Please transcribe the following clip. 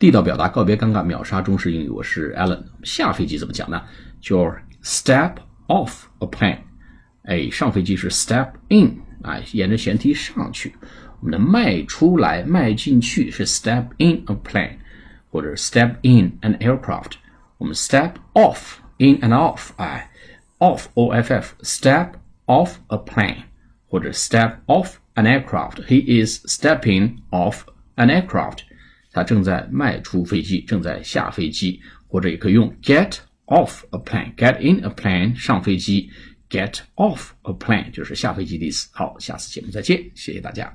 地道表达，告别尴尬，秒杀中式英语。我是 Alan。下飞机怎么讲呢？就 step off a plane。哎，上飞机是 step in，哎，沿着舷梯上去。我们的迈出来、迈进去是 step in a plane，或者 step in an aircraft。我们 step off in and off，哎，off o f f，step off a plane，或者 step off an aircraft。He is stepping off an aircraft。他正在迈出飞机，正在下飞机，或者也可以用 get off a plane，get in a plane 上飞机，get off a plane 就是下飞机的意思。好，下次节目再见，谢谢大家。